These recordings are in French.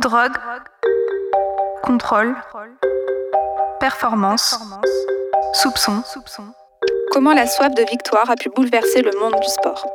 Drogue. Contrôle. Performance. Soupçon. Comment la soif de victoire a pu bouleverser le monde du sport?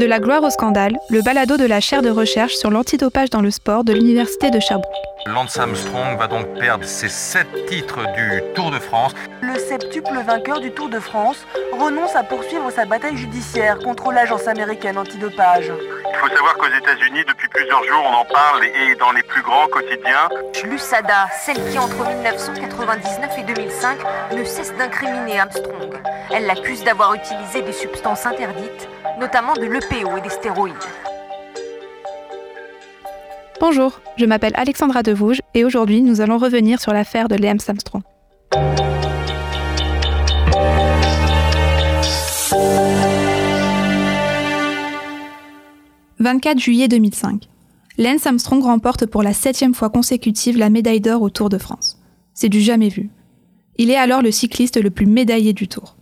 De la gloire au scandale, le balado de la chaire de recherche sur l'antidopage dans le sport de l'Université de Sherbrooke. Lance Armstrong va donc perdre ses sept titres du Tour de France. Le septuple vainqueur du Tour de France renonce à poursuivre sa bataille judiciaire contre l'agence américaine antidopage. Il faut savoir qu'aux États-Unis, depuis plusieurs jours, on en parle et dans les plus grands quotidiens. L'USADA, celle qui entre 1999 et 2005 ne cesse d'incriminer Armstrong. Elle l'accuse d'avoir utilisé des substances interdites, notamment de Bonjour, je m'appelle Alexandra Devouge et aujourd'hui nous allons revenir sur l'affaire de Liam Armstrong. « 24 juillet 2005. Lance Armstrong remporte pour la septième fois consécutive la médaille d'or au Tour de France. C'est du jamais vu. Il est alors le cycliste le plus médaillé du Tour.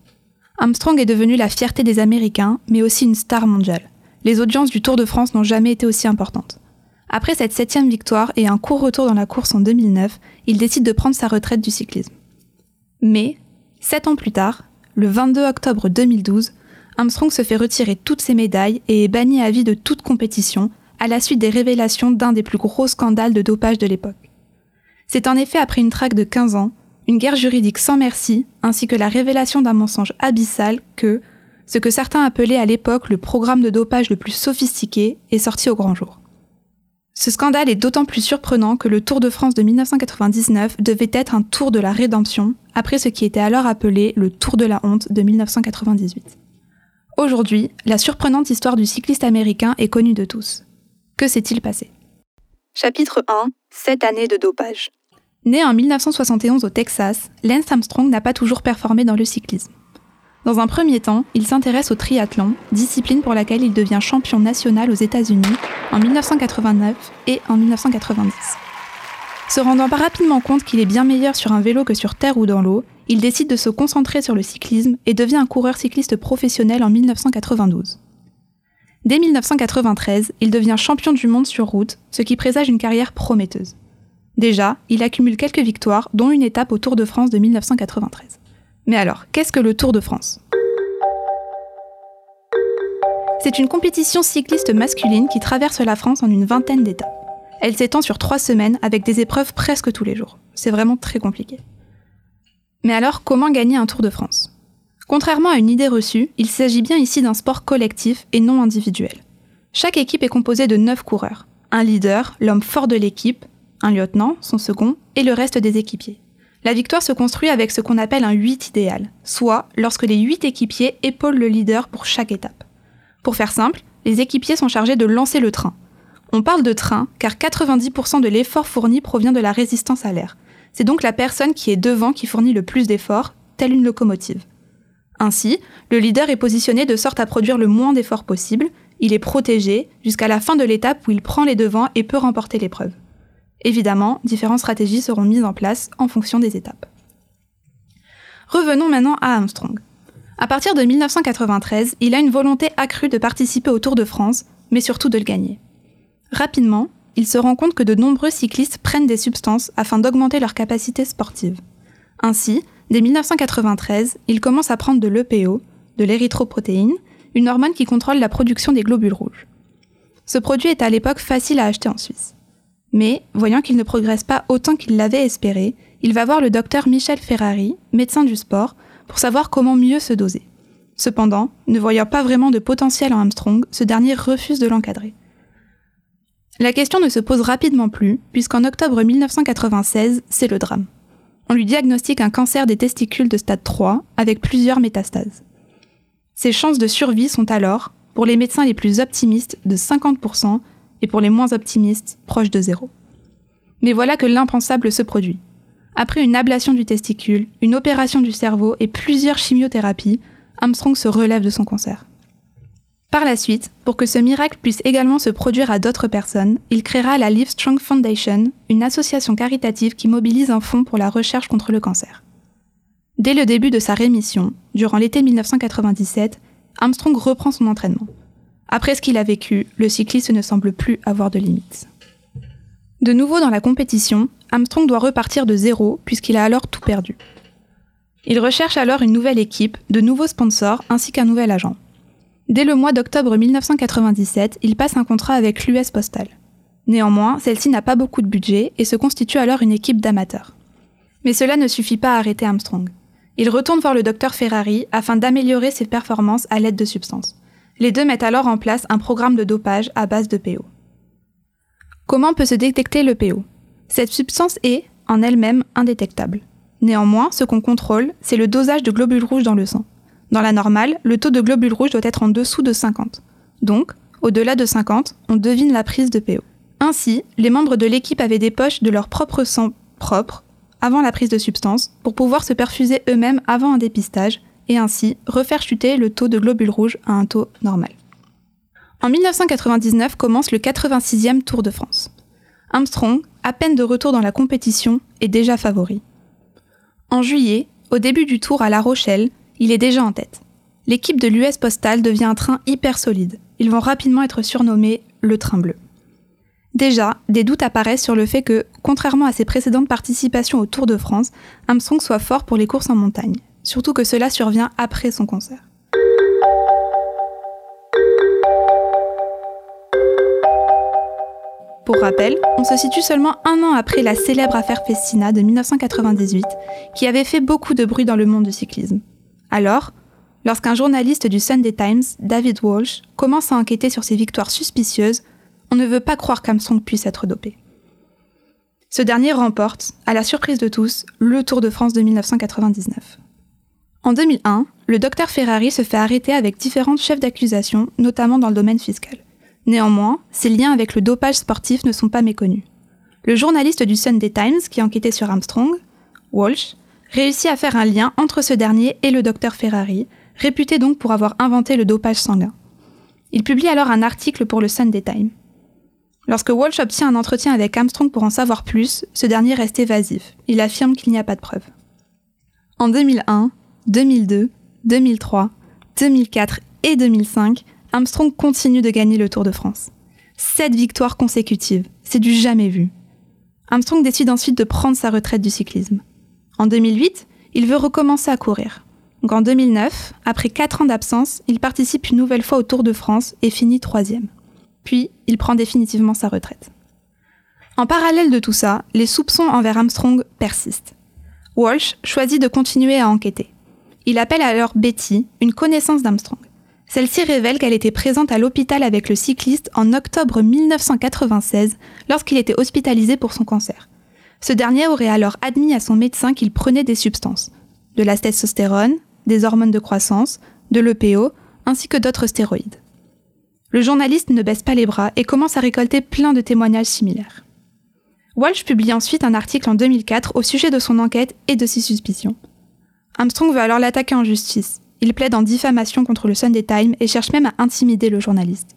Armstrong est devenu la fierté des Américains, mais aussi une star mondiale. Les audiences du Tour de France n'ont jamais été aussi importantes. Après cette septième victoire et un court retour dans la course en 2009, il décide de prendre sa retraite du cyclisme. Mais, sept ans plus tard, le 22 octobre 2012, Armstrong se fait retirer toutes ses médailles et est banni à vie de toute compétition à la suite des révélations d'un des plus gros scandales de dopage de l'époque. C'est en effet après une traque de 15 ans, une guerre juridique sans merci, ainsi que la révélation d'un mensonge abyssal que, ce que certains appelaient à l'époque le programme de dopage le plus sophistiqué, est sorti au grand jour. Ce scandale est d'autant plus surprenant que le Tour de France de 1999 devait être un tour de la rédemption, après ce qui était alors appelé le Tour de la honte de 1998. Aujourd'hui, la surprenante histoire du cycliste américain est connue de tous. Que s'est-il passé? Chapitre 1 Sept années de dopage. Né en 1971 au Texas, Lance Armstrong n'a pas toujours performé dans le cyclisme. Dans un premier temps, il s'intéresse au triathlon, discipline pour laquelle il devient champion national aux États-Unis en 1989 et en 1990. Se rendant pas rapidement compte qu'il est bien meilleur sur un vélo que sur terre ou dans l'eau, il décide de se concentrer sur le cyclisme et devient un coureur cycliste professionnel en 1992. Dès 1993, il devient champion du monde sur route, ce qui présage une carrière prometteuse. Déjà, il accumule quelques victoires, dont une étape au Tour de France de 1993. Mais alors, qu'est-ce que le Tour de France? C'est une compétition cycliste masculine qui traverse la France en une vingtaine d'étapes. Elle s'étend sur trois semaines avec des épreuves presque tous les jours. C'est vraiment très compliqué. Mais alors, comment gagner un Tour de France? Contrairement à une idée reçue, il s'agit bien ici d'un sport collectif et non individuel. Chaque équipe est composée de neuf coureurs. Un leader, l'homme fort de l'équipe, un lieutenant, son second, et le reste des équipiers. La victoire se construit avec ce qu'on appelle un 8 idéal, soit lorsque les 8 équipiers épaulent le leader pour chaque étape. Pour faire simple, les équipiers sont chargés de lancer le train. On parle de train car 90% de l'effort fourni provient de la résistance à l'air. C'est donc la personne qui est devant qui fournit le plus d'efforts, telle une locomotive. Ainsi, le leader est positionné de sorte à produire le moins d'efforts possible, il est protégé jusqu'à la fin de l'étape où il prend les devants et peut remporter l'épreuve. Évidemment, différentes stratégies seront mises en place en fonction des étapes. Revenons maintenant à Armstrong. À partir de 1993, il a une volonté accrue de participer au Tour de France, mais surtout de le gagner. Rapidement, il se rend compte que de nombreux cyclistes prennent des substances afin d'augmenter leur capacité sportive. Ainsi, dès 1993, il commence à prendre de l'EPO, de l'érythroprotéine, une hormone qui contrôle la production des globules rouges. Ce produit est à l'époque facile à acheter en Suisse. Mais, voyant qu'il ne progresse pas autant qu'il l'avait espéré, il va voir le docteur Michel Ferrari, médecin du sport, pour savoir comment mieux se doser. Cependant, ne voyant pas vraiment de potentiel en Armstrong, ce dernier refuse de l'encadrer. La question ne se pose rapidement plus, puisqu'en octobre 1996, c'est le drame. On lui diagnostique un cancer des testicules de stade 3, avec plusieurs métastases. Ses chances de survie sont alors, pour les médecins les plus optimistes, de 50%, et pour les moins optimistes, proche de zéro. Mais voilà que l'impensable se produit. Après une ablation du testicule, une opération du cerveau et plusieurs chimiothérapies, Armstrong se relève de son cancer. Par la suite, pour que ce miracle puisse également se produire à d'autres personnes, il créera la Livestrong Foundation, une association caritative qui mobilise un fonds pour la recherche contre le cancer. Dès le début de sa rémission, durant l'été 1997, Armstrong reprend son entraînement. Après ce qu'il a vécu, le cycliste ne semble plus avoir de limites. De nouveau dans la compétition, Armstrong doit repartir de zéro puisqu'il a alors tout perdu. Il recherche alors une nouvelle équipe, de nouveaux sponsors ainsi qu'un nouvel agent. Dès le mois d'octobre 1997, il passe un contrat avec l'US Postal. Néanmoins, celle-ci n'a pas beaucoup de budget et se constitue alors une équipe d'amateurs. Mais cela ne suffit pas à arrêter Armstrong. Il retourne voir le docteur Ferrari afin d'améliorer ses performances à l'aide de substances. Les deux mettent alors en place un programme de dopage à base de PO. Comment peut se détecter le PO Cette substance est, en elle-même, indétectable. Néanmoins, ce qu'on contrôle, c'est le dosage de globules rouges dans le sang. Dans la normale, le taux de globules rouges doit être en dessous de 50. Donc, au-delà de 50, on devine la prise de PO. Ainsi, les membres de l'équipe avaient des poches de leur propre sang propre avant la prise de substance pour pouvoir se perfuser eux-mêmes avant un dépistage et ainsi refaire chuter le taux de globules rouges à un taux normal. En 1999 commence le 86e Tour de France. Armstrong, à peine de retour dans la compétition, est déjà favori. En juillet, au début du tour à La Rochelle, il est déjà en tête. L'équipe de l'US Postal devient un train hyper solide. Ils vont rapidement être surnommés le train bleu. Déjà, des doutes apparaissent sur le fait que, contrairement à ses précédentes participations au Tour de France, Armstrong soit fort pour les courses en montagne, surtout que cela survient après son concert. Pour rappel, on se situe seulement un an après la célèbre affaire Festina de 1998, qui avait fait beaucoup de bruit dans le monde du cyclisme. Alors, lorsqu'un journaliste du Sunday Times, David Walsh, commence à enquêter sur ces victoires suspicieuses, on ne veut pas croire qu'Armstrong puisse être dopé. Ce dernier remporte, à la surprise de tous, le Tour de France de 1999. En 2001, le docteur Ferrari se fait arrêter avec différents chefs d'accusation, notamment dans le domaine fiscal. Néanmoins, ses liens avec le dopage sportif ne sont pas méconnus. Le journaliste du Sunday Times qui enquêtait sur Armstrong, Walsh, réussit à faire un lien entre ce dernier et le docteur Ferrari, réputé donc pour avoir inventé le dopage sanguin. Il publie alors un article pour le Sunday Times. Lorsque Walsh obtient un entretien avec Armstrong pour en savoir plus, ce dernier reste évasif. Il affirme qu'il n'y a pas de preuves. En 2001, 2002, 2003, 2004 et 2005, Armstrong continue de gagner le Tour de France. Sept victoires consécutives, c'est du jamais vu. Armstrong décide ensuite de prendre sa retraite du cyclisme. En 2008, il veut recommencer à courir. Donc en 2009, après quatre ans d'absence, il participe une nouvelle fois au Tour de France et finit troisième. Puis, il prend définitivement sa retraite. En parallèle de tout ça, les soupçons envers Armstrong persistent. Walsh choisit de continuer à enquêter. Il appelle alors Betty, une connaissance d'Armstrong. Celle-ci révèle qu'elle était présente à l'hôpital avec le cycliste en octobre 1996 lorsqu'il était hospitalisé pour son cancer. Ce dernier aurait alors admis à son médecin qu'il prenait des substances, de la testostérone, des hormones de croissance, de l'EPO, ainsi que d'autres stéroïdes. Le journaliste ne baisse pas les bras et commence à récolter plein de témoignages similaires. Walsh publie ensuite un article en 2004 au sujet de son enquête et de ses suspicions. Armstrong veut alors l'attaquer en justice, il plaide en diffamation contre le Sunday Times et cherche même à intimider le journaliste.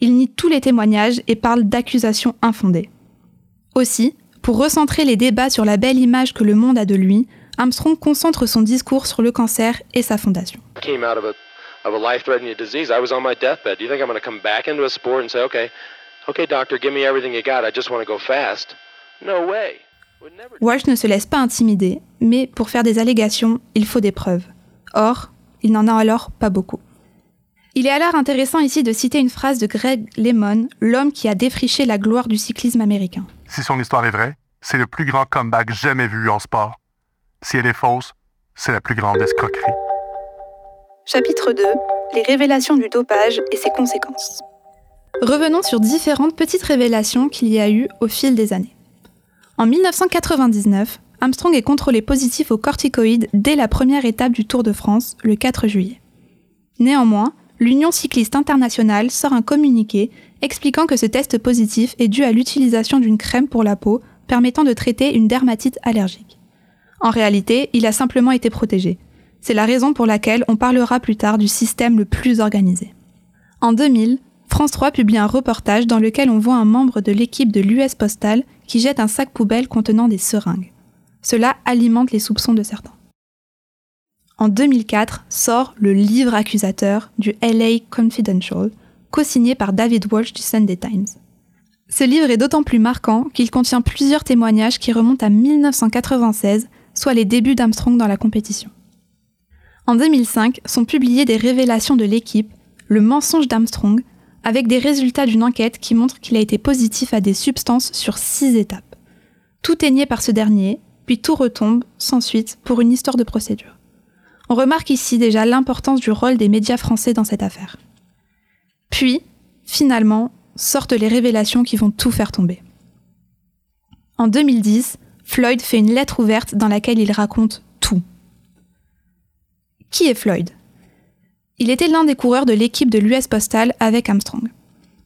Il nie tous les témoignages et parle d'accusations infondées. Aussi, pour recentrer les débats sur la belle image que le monde a de lui, Armstrong concentre son discours sur le cancer et sa fondation. No way. Walsh ne se laisse pas intimider, mais pour faire des allégations, il faut des preuves. Or, il n'en a alors pas beaucoup. Il est alors intéressant ici de citer une phrase de Greg Lemon, l'homme qui a défriché la gloire du cyclisme américain. Si son histoire est vraie, c'est le plus grand comeback jamais vu en sport. Si elle est fausse, c'est la plus grande escroquerie. Chapitre 2 Les révélations du dopage et ses conséquences. Revenons sur différentes petites révélations qu'il y a eu au fil des années. En 1999, Armstrong est contrôlé positif aux corticoïdes dès la première étape du Tour de France, le 4 juillet. Néanmoins, l'Union cycliste internationale sort un communiqué expliquant que ce test positif est dû à l'utilisation d'une crème pour la peau permettant de traiter une dermatite allergique. En réalité, il a simplement été protégé. C'est la raison pour laquelle on parlera plus tard du système le plus organisé. En 2000, France 3 publie un reportage dans lequel on voit un membre de l'équipe de l'US Postal qui jette un sac poubelle contenant des seringues. Cela alimente les soupçons de certains. En 2004 sort le livre accusateur du LA Confidential, co-signé par David Walsh du Sunday Times. Ce livre est d'autant plus marquant qu'il contient plusieurs témoignages qui remontent à 1996, soit les débuts d'Armstrong dans la compétition. En 2005 sont publiées des révélations de l'équipe, le mensonge d'Armstrong, avec des résultats d'une enquête qui montre qu'il a été positif à des substances sur six étapes. Tout est nié par ce dernier, puis tout retombe, sans suite, pour une histoire de procédure. On remarque ici déjà l'importance du rôle des médias français dans cette affaire. Puis, finalement, sortent les révélations qui vont tout faire tomber. En 2010, Floyd fait une lettre ouverte dans laquelle il raconte tout. Qui est Floyd? Il était l'un des coureurs de l'équipe de l'US Postal avec Armstrong.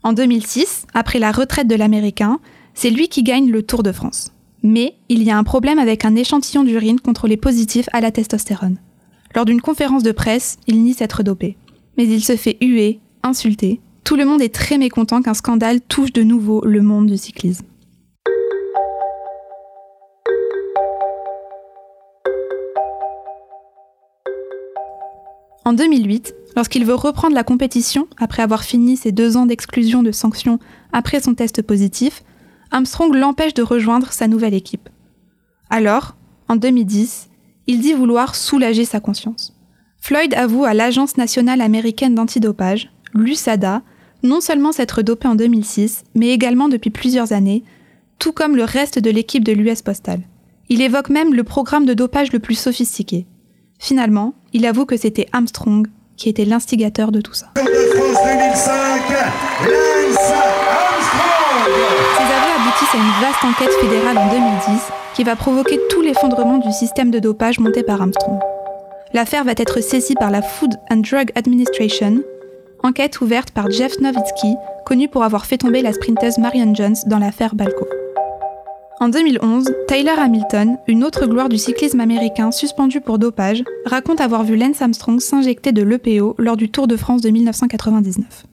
En 2006, après la retraite de l'Américain, c'est lui qui gagne le Tour de France. Mais il y a un problème avec un échantillon d'urine contrôlé positif à la testostérone. Lors d'une conférence de presse, il nie s'être dopé. Mais il se fait huer, insulter, tout le monde est très mécontent qu'un scandale touche de nouveau le monde du cyclisme. En 2008, lorsqu'il veut reprendre la compétition après avoir fini ses deux ans d'exclusion de sanctions après son test positif, Armstrong l'empêche de rejoindre sa nouvelle équipe. Alors, en 2010, il dit vouloir soulager sa conscience. Floyd avoue à l'Agence nationale américaine d'antidopage, l'USADA, non seulement s'être dopé en 2006, mais également depuis plusieurs années, tout comme le reste de l'équipe de l'US Postal. Il évoque même le programme de dopage le plus sophistiqué. Finalement, il avoue que c'était Armstrong qui était l'instigateur de tout ça. Ces aveux aboutissent à une vaste enquête fédérale en 2010 qui va provoquer tout l'effondrement du système de dopage monté par Armstrong. L'affaire va être saisie par la Food and Drug Administration, enquête ouverte par Jeff Nowitzki, connu pour avoir fait tomber la sprinteuse Marion Jones dans l'affaire Balco. En 2011, Tyler Hamilton, une autre gloire du cyclisme américain suspendue pour dopage, raconte avoir vu Lance Armstrong s'injecter de l'EPO lors du Tour de France de 1999.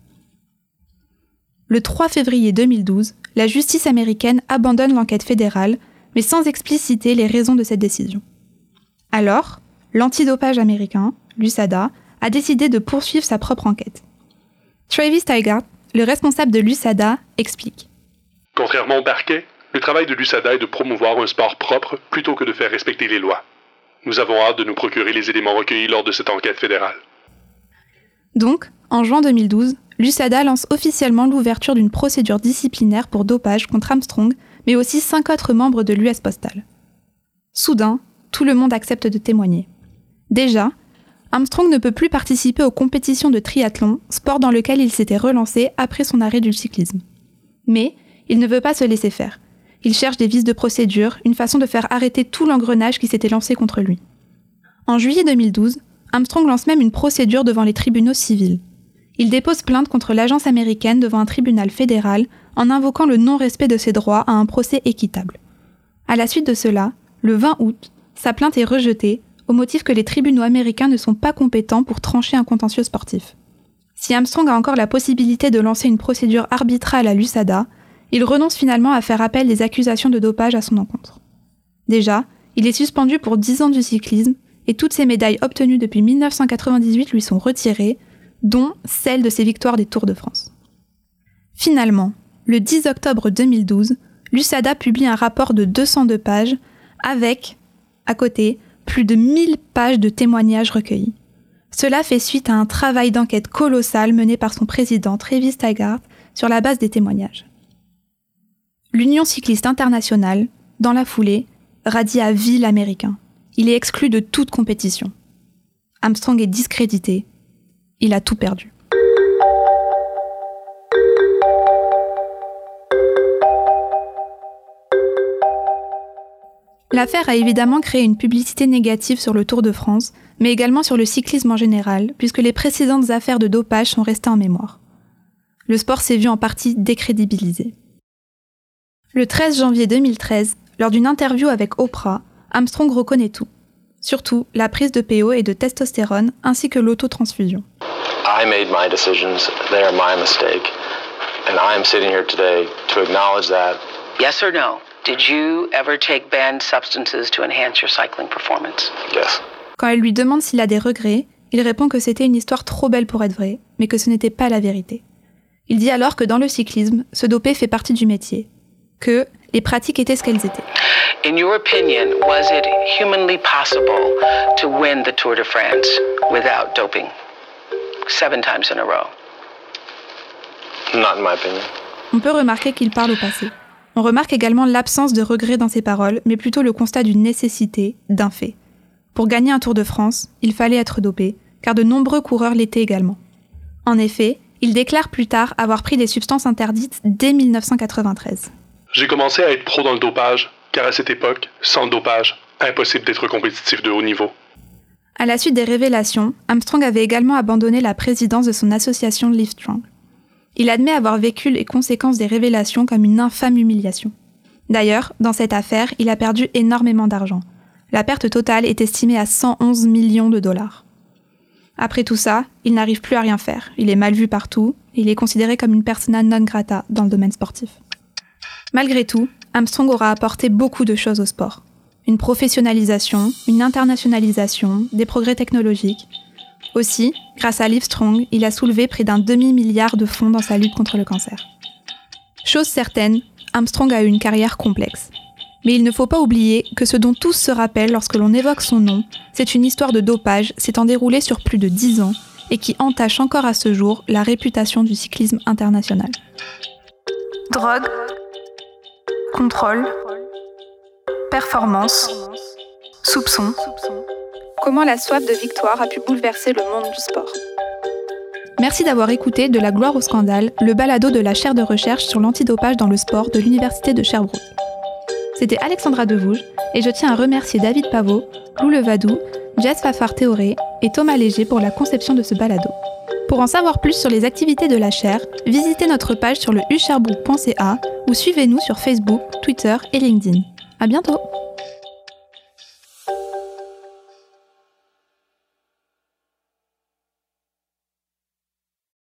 Le 3 février 2012, la justice américaine abandonne l'enquête fédérale, mais sans expliciter les raisons de cette décision. Alors, l'antidopage américain, l'USADA, a décidé de poursuivre sa propre enquête. Travis Tigard, le responsable de l'USADA, explique. Contrairement au parquet, le travail de l'USADA est de promouvoir un sport propre plutôt que de faire respecter les lois. Nous avons hâte de nous procurer les éléments recueillis lors de cette enquête fédérale. Donc, en juin 2012, l'USADA lance officiellement l'ouverture d'une procédure disciplinaire pour dopage contre Armstrong, mais aussi cinq autres membres de l'US Postal. Soudain, tout le monde accepte de témoigner. Déjà, Armstrong ne peut plus participer aux compétitions de triathlon, sport dans lequel il s'était relancé après son arrêt du cyclisme. Mais il ne veut pas se laisser faire. Il cherche des vices de procédure, une façon de faire arrêter tout l'engrenage qui s'était lancé contre lui. En juillet 2012, Armstrong lance même une procédure devant les tribunaux civils. Il dépose plainte contre l'agence américaine devant un tribunal fédéral en invoquant le non-respect de ses droits à un procès équitable. À la suite de cela, le 20 août, sa plainte est rejetée au motif que les tribunaux américains ne sont pas compétents pour trancher un contentieux sportif. Si Armstrong a encore la possibilité de lancer une procédure arbitrale à l'USADA, il renonce finalement à faire appel des accusations de dopage à son encontre. Déjà, il est suspendu pour 10 ans du cyclisme et toutes ses médailles obtenues depuis 1998 lui sont retirées, dont celle de ses victoires des Tours de France. Finalement, le 10 octobre 2012, l'USADA publie un rapport de 202 pages avec, à côté, plus de 1000 pages de témoignages recueillis. Cela fait suite à un travail d'enquête colossal mené par son président Travis Tigard sur la base des témoignages. L'Union cycliste internationale, dans la foulée, radie à vie l'américain. Il est exclu de toute compétition. Armstrong est discrédité. Il a tout perdu. L'affaire a évidemment créé une publicité négative sur le Tour de France, mais également sur le cyclisme en général, puisque les précédentes affaires de dopage sont restées en mémoire. Le sport s'est vu en partie décrédibilisé. Le 13 janvier 2013, lors d'une interview avec Oprah, Armstrong reconnaît tout. Surtout la prise de PO et de testostérone, ainsi que l'autotransfusion. I made my decisions, they are my mistake. And I am sitting here today to acknowledge that. Yes or no? Did you ever take banned substances to enhance your cycling performance? Yes. Quand elle lui demande s'il a des regrets, il répond que c'était une histoire trop belle pour être vraie, mais que ce n'était pas la vérité. Il dit alors que dans le cyclisme, se doper fait partie du métier, que les pratiques étaient ce qu'elles étaient. In your opinion, was it humanly possible to win the Tour de France without doping? Seven times in a row. Not in my opinion. On peut remarquer qu'il parle au passé. On remarque également l'absence de regret dans ses paroles, mais plutôt le constat d'une nécessité, d'un fait. Pour gagner un Tour de France, il fallait être dopé, car de nombreux coureurs l'étaient également. En effet, il déclare plus tard avoir pris des substances interdites dès 1993. J'ai commencé à être pro dans le dopage, car à cette époque, sans le dopage, impossible d'être compétitif de haut niveau. À la suite des révélations, Armstrong avait également abandonné la présidence de son association Livestrong. Il admet avoir vécu les conséquences des révélations comme une infâme humiliation. D'ailleurs, dans cette affaire, il a perdu énormément d'argent. La perte totale est estimée à 111 millions de dollars. Après tout ça, il n'arrive plus à rien faire. Il est mal vu partout il est considéré comme une persona non grata dans le domaine sportif. Malgré tout, Armstrong aura apporté beaucoup de choses au sport. Une professionnalisation, une internationalisation, des progrès technologiques. Aussi, grâce à Livestrong, il a soulevé près d'un demi-milliard de fonds dans sa lutte contre le cancer. Chose certaine, Armstrong a eu une carrière complexe. Mais il ne faut pas oublier que ce dont tous se rappellent lorsque l'on évoque son nom, c'est une histoire de dopage s'étant déroulée sur plus de dix ans et qui entache encore à ce jour la réputation du cyclisme international. Drogue, contrôle, performance, soupçon. Comment la soif de victoire a pu bouleverser le monde du sport? Merci d'avoir écouté De la gloire au scandale, le balado de la chaire de recherche sur l'antidopage dans le sport de l'Université de Sherbrooke. C'était Alexandra Devouge et je tiens à remercier David Pavot, Lou Levadou, Jess Fafard Théoré et Thomas Léger pour la conception de ce balado. Pour en savoir plus sur les activités de la chaire, visitez notre page sur le usherbrooke.ca ou suivez-nous sur Facebook, Twitter et LinkedIn. À bientôt!